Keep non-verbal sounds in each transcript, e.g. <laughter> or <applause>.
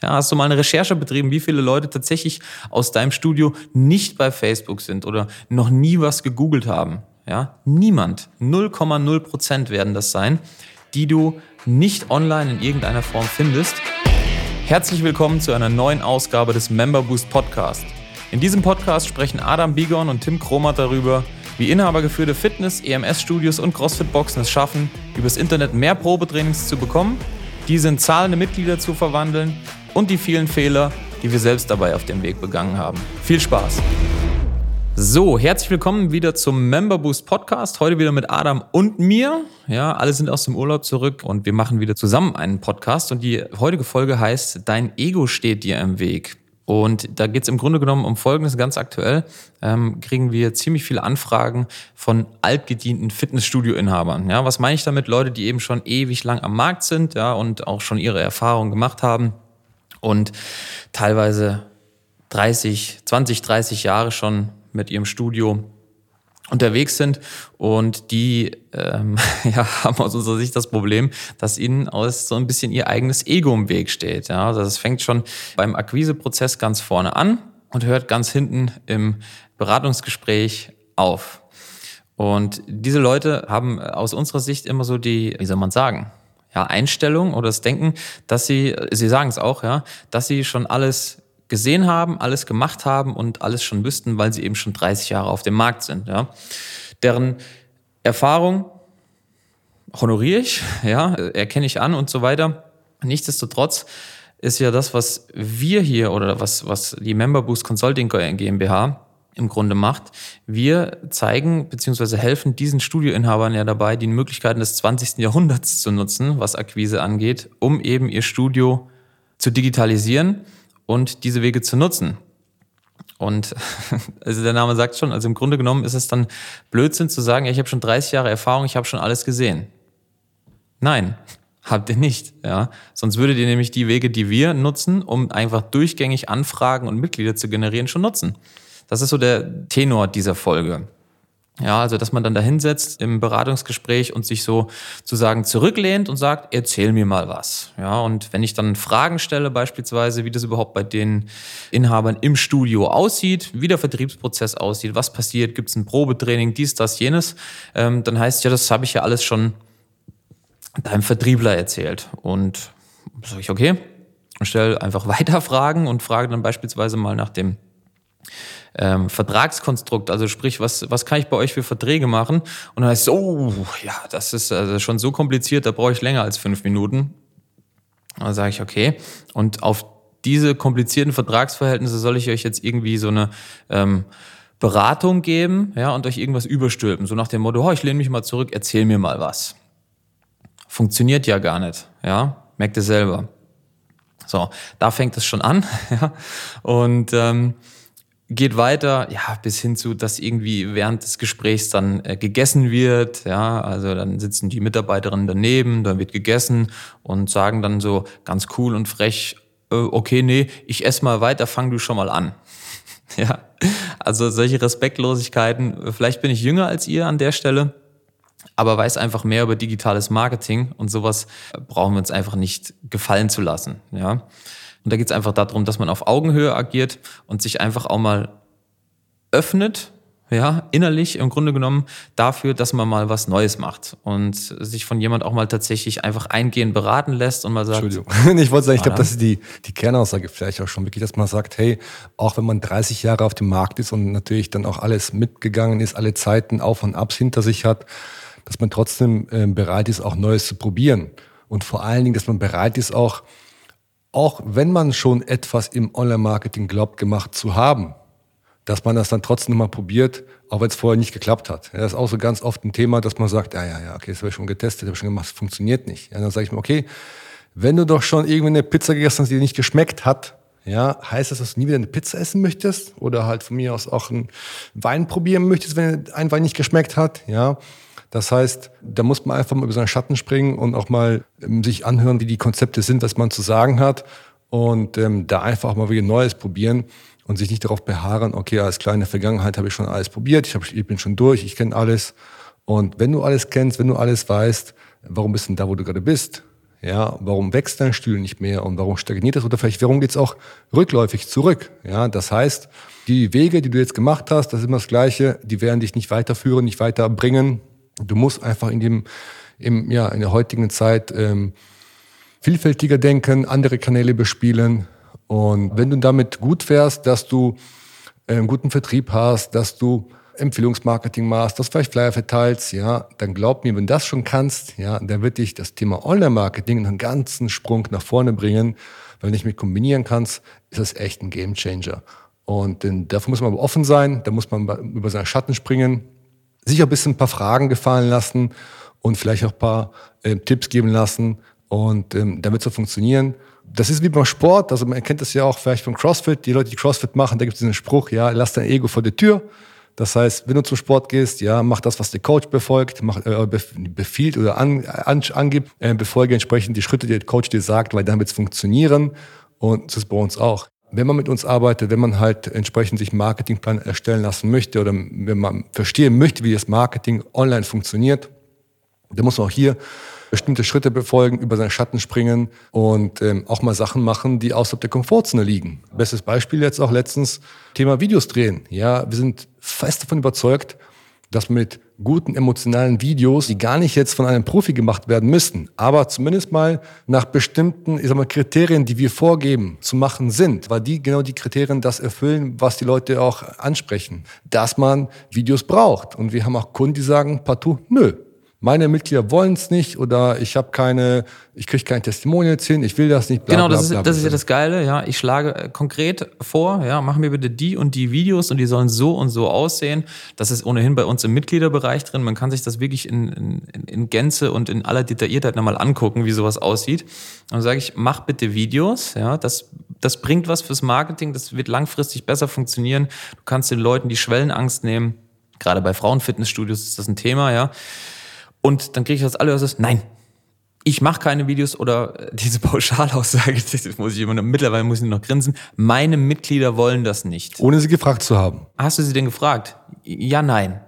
Ja, hast du mal eine Recherche betrieben, wie viele Leute tatsächlich aus deinem Studio nicht bei Facebook sind oder noch nie was gegoogelt haben? Ja, niemand. 0,0 Prozent werden das sein, die du nicht online in irgendeiner Form findest. Herzlich willkommen zu einer neuen Ausgabe des Member Boost Podcast. In diesem Podcast sprechen Adam Bigon und Tim Kromat darüber, wie inhabergeführte Fitness-, EMS-Studios und CrossFit-Boxen es schaffen, übers Internet mehr Probetrainings zu bekommen, diese in zahlende Mitglieder zu verwandeln und die vielen Fehler, die wir selbst dabei auf dem Weg begangen haben. Viel Spaß! So, herzlich willkommen wieder zum Member Boost Podcast. Heute wieder mit Adam und mir. Ja, alle sind aus dem Urlaub zurück und wir machen wieder zusammen einen Podcast. Und die heutige Folge heißt Dein Ego steht dir im Weg. Und da geht es im Grunde genommen um Folgendes ganz aktuell. Ähm, kriegen wir ziemlich viele Anfragen von altgedienten Fitnessstudio-Inhabern. Ja, was meine ich damit? Leute, die eben schon ewig lang am Markt sind ja, und auch schon ihre Erfahrungen gemacht haben und teilweise 30, 20, 30 Jahre schon mit ihrem Studio unterwegs sind und die ähm, <laughs> ja, haben aus unserer Sicht das Problem, dass ihnen aus so ein bisschen ihr eigenes Ego im Weg steht. Ja? Also das fängt schon beim Akquiseprozess ganz vorne an und hört ganz hinten im Beratungsgespräch auf. Und diese Leute haben aus unserer Sicht immer so die, wie soll man sagen, ja, Einstellung oder das Denken, dass sie, sie sagen es auch, ja, dass sie schon alles gesehen haben, alles gemacht haben und alles schon wüssten, weil sie eben schon 30 Jahre auf dem Markt sind. Ja. Deren Erfahrung honoriere ich, <laughs> ja, erkenne ich an und so weiter. Nichtsdestotrotz ist ja das, was wir hier oder was, was die Member Boost Consulting GmbH im Grunde macht. Wir zeigen bzw. helfen diesen Studioinhabern ja dabei, die Möglichkeiten des 20. Jahrhunderts zu nutzen, was Akquise angeht, um eben ihr Studio zu digitalisieren und diese Wege zu nutzen. Und <laughs> also der Name sagt schon, also im Grunde genommen ist es dann Blödsinn zu sagen, ich habe schon 30 Jahre Erfahrung, ich habe schon alles gesehen. Nein, <laughs> habt ihr nicht. Ja? Sonst würdet ihr nämlich die Wege, die wir nutzen, um einfach durchgängig Anfragen und Mitglieder zu generieren, schon nutzen. Das ist so der Tenor dieser Folge. Ja, also dass man dann da hinsetzt im Beratungsgespräch und sich so zu sagen zurücklehnt und sagt, erzähl mir mal was. Ja, und wenn ich dann Fragen stelle, beispielsweise, wie das überhaupt bei den Inhabern im Studio aussieht, wie der Vertriebsprozess aussieht, was passiert, gibt es ein Probetraining, dies, das, jenes, ähm, dann heißt ja, das habe ich ja alles schon deinem Vertriebler erzählt. Und sage ich, okay, stelle einfach <laughs> weiter Fragen und frage dann beispielsweise mal nach dem ähm, Vertragskonstrukt, also sprich, was, was kann ich bei euch für Verträge machen? Und dann heißt es, oh, ja, das ist also schon so kompliziert, da brauche ich länger als fünf Minuten. Dann sage ich, okay. Und auf diese komplizierten Vertragsverhältnisse soll ich euch jetzt irgendwie so eine ähm, Beratung geben, ja, und euch irgendwas überstülpen. So nach dem Motto, oh, ich lehne mich mal zurück, erzähl mir mal was. Funktioniert ja gar nicht, ja. Merkt ihr selber. So, da fängt es schon an, <laughs> ja. Und ähm, geht weiter, ja, bis hin zu, dass irgendwie während des Gesprächs dann äh, gegessen wird, ja, also dann sitzen die Mitarbeiterinnen daneben, dann wird gegessen und sagen dann so ganz cool und frech, äh, okay, nee, ich esse mal weiter, fang du schon mal an. <laughs> ja, also solche Respektlosigkeiten, vielleicht bin ich jünger als ihr an der Stelle, aber weiß einfach mehr über digitales Marketing und sowas brauchen wir uns einfach nicht gefallen zu lassen, ja. Und da geht es einfach darum, dass man auf Augenhöhe agiert und sich einfach auch mal öffnet, ja, innerlich im Grunde genommen dafür, dass man mal was Neues macht und sich von jemand auch mal tatsächlich einfach eingehend beraten lässt und mal sagt. Entschuldigung, <laughs> ich wollte sagen, ich glaube, das ist die, die Kernaussage vielleicht auch schon wirklich, dass man sagt, hey, auch wenn man 30 Jahre auf dem Markt ist und natürlich dann auch alles mitgegangen ist, alle Zeiten auf und abs hinter sich hat, dass man trotzdem äh, bereit ist, auch Neues zu probieren. Und vor allen Dingen, dass man bereit ist, auch auch wenn man schon etwas im Online-Marketing glaubt gemacht zu haben, dass man das dann trotzdem mal probiert, auch wenn es vorher nicht geklappt hat. Ja, das ist auch so ganz oft ein Thema, dass man sagt, ja, ja, ja, okay, das habe ich schon getestet, habe ich schon gemacht, es funktioniert nicht. Ja, dann sage ich mir, okay, wenn du doch schon irgendwie eine Pizza gegessen hast, die dir nicht geschmeckt hat, ja, heißt das, dass du nie wieder eine Pizza essen möchtest? Oder halt von mir aus auch einen Wein probieren möchtest, wenn ein Wein nicht geschmeckt hat? Ja, das heißt, da muss man einfach mal über seinen Schatten springen und auch mal ähm, sich anhören, wie die Konzepte sind, was man zu sagen hat und ähm, da einfach mal wieder Neues probieren und sich nicht darauf beharren, okay, als kleine Vergangenheit habe ich schon alles probiert, ich, hab, ich bin schon durch, ich kenne alles. Und wenn du alles kennst, wenn du alles weißt, warum bist du denn da, wo du gerade bist? Ja, warum wächst dein Stuhl nicht mehr und warum stagniert es oder vielleicht warum geht es auch rückläufig zurück? Ja, das heißt, die Wege, die du jetzt gemacht hast, das ist immer das Gleiche, die werden dich nicht weiterführen, nicht weiterbringen. Du musst einfach in dem, im, ja, in der heutigen Zeit ähm, vielfältiger denken, andere Kanäle bespielen. Und wenn du damit gut fährst, dass du äh, einen guten Vertrieb hast, dass du Empfehlungsmarketing machst, dass du vielleicht Flyer verteilst, ja, dann glaub mir, wenn du das schon kannst, ja, dann wird dich das Thema Online-Marketing einen ganzen Sprung nach vorne bringen. Wenn du nicht mit kombinieren kannst, ist das echt ein Gamechanger. Und denn dafür muss man aber offen sein, da muss man über seinen Schatten springen, sich ein bisschen ein paar Fragen gefallen lassen und vielleicht auch ein paar äh, Tipps geben lassen. Und ähm, damit so funktionieren. Das ist wie beim Sport, also man kennt das ja auch vielleicht vom CrossFit. Die Leute, die CrossFit machen, da gibt es diesen Spruch, ja, lass dein Ego vor der Tür. Das heißt, wenn du zum Sport gehst, ja, mach das, was der Coach befolgt, mach, äh, befiehlt oder an, an, angibt, äh, befolge entsprechend die Schritte, die der Coach dir sagt, weil dann wird es funktionieren. Und das ist bei uns auch wenn man mit uns arbeitet, wenn man halt entsprechend sich einen Marketingplan erstellen lassen möchte oder wenn man verstehen möchte, wie das Marketing online funktioniert, dann muss man auch hier bestimmte Schritte befolgen, über seinen Schatten springen und ähm, auch mal Sachen machen, die außerhalb der Komfortzone liegen. Bestes Beispiel jetzt auch letztens Thema Videos drehen. Ja, wir sind fest davon überzeugt, dass mit guten emotionalen Videos, die gar nicht jetzt von einem Profi gemacht werden müssten, aber zumindest mal nach bestimmten ich sag mal, Kriterien, die wir vorgeben, zu machen sind, weil die genau die Kriterien das erfüllen, was die Leute auch ansprechen, dass man Videos braucht. Und wir haben auch Kunden, die sagen partout, nö, meine Mitglieder wollen es nicht oder ich habe keine, ich kriege kein Testimonial hin, ich will das nicht. Bla, genau, das, bla, bla, ist, das ist ja das Geile, ja. Ich schlage äh, konkret vor, ja, mach mir bitte die und die Videos und die sollen so und so aussehen. Das ist ohnehin bei uns im Mitgliederbereich drin. Man kann sich das wirklich in, in, in Gänze und in aller Detailliertheit nochmal angucken, wie sowas aussieht. Und dann sage ich, mach bitte Videos, ja, das, das bringt was fürs Marketing, das wird langfristig besser funktionieren. Du kannst den Leuten die Schwellenangst nehmen. Gerade bei Frauenfitnessstudios ist das ein Thema, ja. Und dann kriege ich das allererstes, nein, ich mache keine Videos oder diese Pauschalaussage, <laughs> das muss ich immer, mittlerweile muss ich noch grinsen, meine Mitglieder wollen das nicht. Ohne sie gefragt zu haben. Hast du sie denn gefragt? Ja, nein.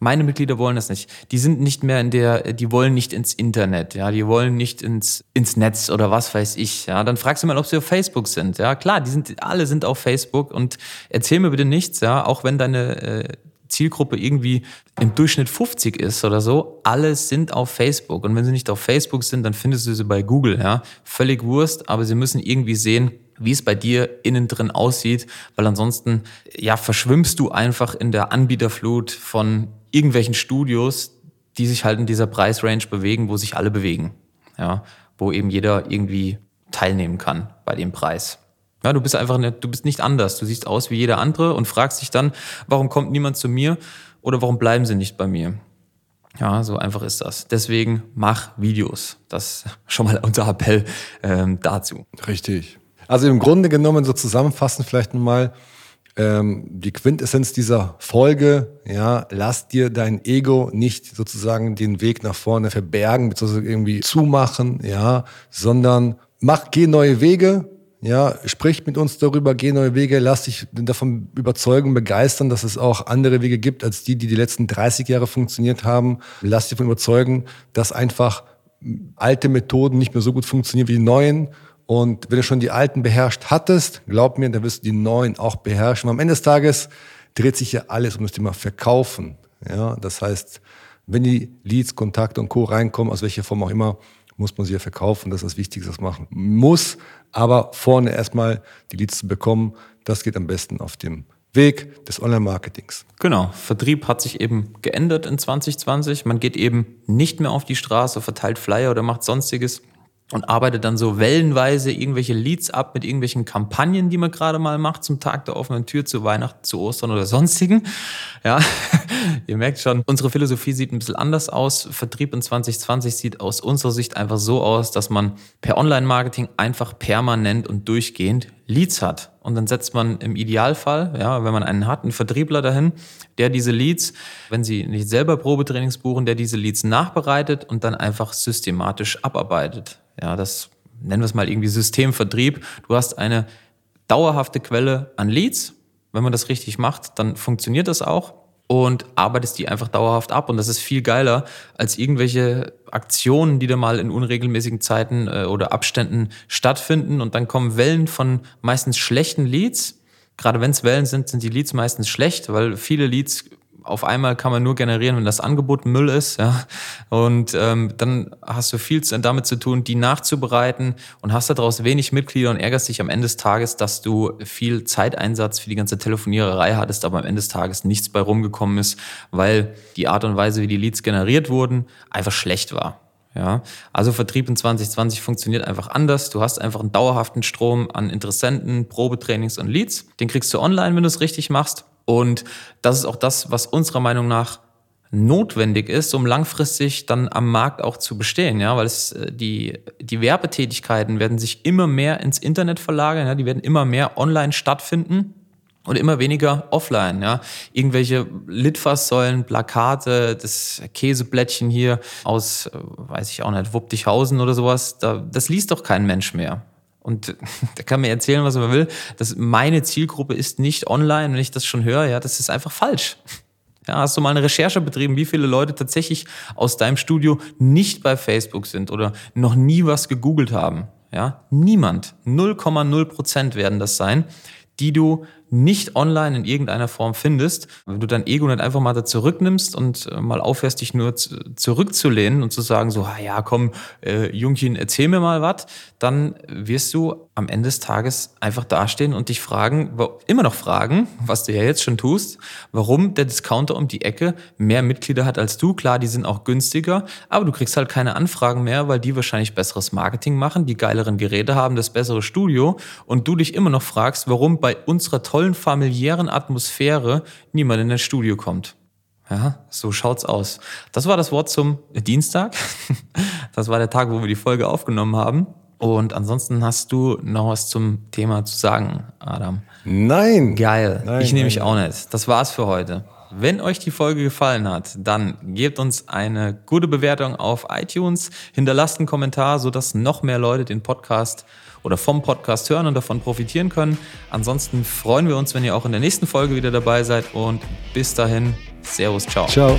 Meine Mitglieder wollen das nicht. Die sind nicht mehr in der, die wollen nicht ins Internet, ja, die wollen nicht ins, ins Netz oder was weiß ich, ja. Dann fragst du mal, ob sie auf Facebook sind, ja. Klar, die sind, alle sind auf Facebook und erzähl mir bitte nichts, ja, auch wenn deine, äh, Zielgruppe irgendwie im Durchschnitt 50 ist oder so, alle sind auf Facebook. Und wenn sie nicht auf Facebook sind, dann findest du sie bei Google. Ja? Völlig Wurst, aber sie müssen irgendwie sehen, wie es bei dir innen drin aussieht, weil ansonsten ja verschwimmst du einfach in der Anbieterflut von irgendwelchen Studios, die sich halt in dieser Preisrange bewegen, wo sich alle bewegen. Ja, wo eben jeder irgendwie teilnehmen kann bei dem Preis. Ja, du bist einfach, eine, du bist nicht anders. Du siehst aus wie jeder andere und fragst dich dann, warum kommt niemand zu mir oder warum bleiben sie nicht bei mir? Ja, so einfach ist das. Deswegen mach Videos. Das <laughs> schon mal unser Appell ähm, dazu. Richtig. Also im Grunde genommen so zusammenfassen vielleicht nochmal ähm, die Quintessenz dieser Folge. Ja, lass dir dein Ego nicht sozusagen den Weg nach vorne verbergen, beziehungsweise irgendwie zumachen, ja, sondern mach, geh neue Wege, ja, sprich mit uns darüber, geh neue Wege, lass dich davon überzeugen, begeistern, dass es auch andere Wege gibt als die, die die letzten 30 Jahre funktioniert haben. Lass dich davon überzeugen, dass einfach alte Methoden nicht mehr so gut funktionieren wie die neuen. Und wenn du schon die alten beherrscht hattest, glaub mir, dann wirst du die neuen auch beherrschen. Am Ende des Tages dreht sich ja alles um das Thema Verkaufen. Ja, das heißt, wenn die Leads, Kontakte und Co. reinkommen, aus welcher Form auch immer, muss man sie ja verkaufen. Das ist das Wichtigste, was man machen muss. Aber vorne erstmal die Leads zu bekommen, das geht am besten auf dem Weg des Online-Marketings. Genau. Vertrieb hat sich eben geändert in 2020. Man geht eben nicht mehr auf die Straße, verteilt Flyer oder macht sonstiges und arbeitet dann so wellenweise irgendwelche Leads ab mit irgendwelchen Kampagnen, die man gerade mal macht zum Tag der offenen Tür, zu Weihnachten, zu Ostern oder sonstigen. Ja, <laughs> ihr merkt schon, unsere Philosophie sieht ein bisschen anders aus. Vertrieb in 2020 sieht aus unserer Sicht einfach so aus, dass man per Online-Marketing einfach permanent und durchgehend Leads hat. Und dann setzt man im Idealfall, ja, wenn man einen hat, einen Vertriebler dahin, der diese Leads, wenn sie nicht selber Probetrainings buchen, der diese Leads nachbereitet und dann einfach systematisch abarbeitet. Ja, das nennen wir es mal irgendwie Systemvertrieb. Du hast eine dauerhafte Quelle an Leads. Wenn man das richtig macht, dann funktioniert das auch. und arbeitest die einfach dauerhaft ab. Und das ist viel geiler als irgendwelche Aktionen, die da mal in unregelmäßigen Zeiten äh, oder Abständen stattfinden. Und dann kommen Wellen von meistens schlechten Leads. Gerade wenn es Wellen sind, sind die Leads meistens schlecht, weil viele Leads auf einmal kann man nur generieren, wenn das Angebot Müll ist. Ja? Und ähm, dann hast du viel damit zu tun, die nachzubereiten und hast daraus wenig Mitglieder und ärgerst dich am Ende des Tages, dass du viel Zeiteinsatz für die ganze Telefoniererei hattest, aber am Ende des Tages nichts bei rumgekommen ist, weil die Art und Weise, wie die Leads generiert wurden, einfach schlecht war. Ja, also Vertrieb in 2020 funktioniert einfach anders. Du hast einfach einen dauerhaften Strom an Interessenten, Probetrainings und Leads. Den kriegst du online, wenn du es richtig machst. Und das ist auch das, was unserer Meinung nach notwendig ist, um langfristig dann am Markt auch zu bestehen, ja, weil es äh, die die Werbetätigkeiten werden sich immer mehr ins Internet verlagern, ja, die werden immer mehr online stattfinden und immer weniger offline, ja. Irgendwelche Litfaßsäulen, Plakate, das Käseblättchen hier aus, äh, weiß ich auch nicht, Wuppdichhausen oder sowas, da, das liest doch kein Mensch mehr. Und <laughs> da kann mir erzählen, was man will. dass meine Zielgruppe ist nicht online. Wenn ich das schon höre, ja, das ist einfach falsch. Ja, hast du mal eine Recherche betrieben, wie viele Leute tatsächlich aus deinem Studio nicht bei Facebook sind oder noch nie was gegoogelt haben? Ja, niemand. 0,0 Prozent werden das sein, die du nicht online in irgendeiner Form findest, wenn du dein Ego nicht einfach mal da zurücknimmst und äh, mal aufhörst, dich nur zurückzulehnen und zu sagen, so, ja, komm, äh, Jungchen, erzähl mir mal was, dann wirst du am Ende des Tages einfach dastehen und dich fragen, immer noch fragen, was du ja jetzt schon tust, warum der Discounter um die Ecke mehr Mitglieder hat als du. Klar, die sind auch günstiger, aber du kriegst halt keine Anfragen mehr, weil die wahrscheinlich besseres Marketing machen, die geileren Geräte haben, das bessere Studio und du dich immer noch fragst, warum bei unserer tollen tollen familiären Atmosphäre niemand in das Studio kommt. Ja, so schaut's aus. Das war das Wort zum Dienstag. <laughs> Das war der Tag, wo wir die Folge aufgenommen haben. Und ansonsten hast du noch was zum Thema zu sagen, Adam. Nein. Geil. Nein, ich nehme mich auch nicht. Das war's für heute. Wenn euch die Folge gefallen hat, dann gebt uns eine gute Bewertung auf iTunes, hinterlasst einen Kommentar, sodass noch mehr Leute den Podcast oder vom Podcast hören und davon profitieren können. Ansonsten freuen wir uns, wenn ihr auch in der nächsten Folge wieder dabei seid und bis dahin, Servus, ciao. Ciao.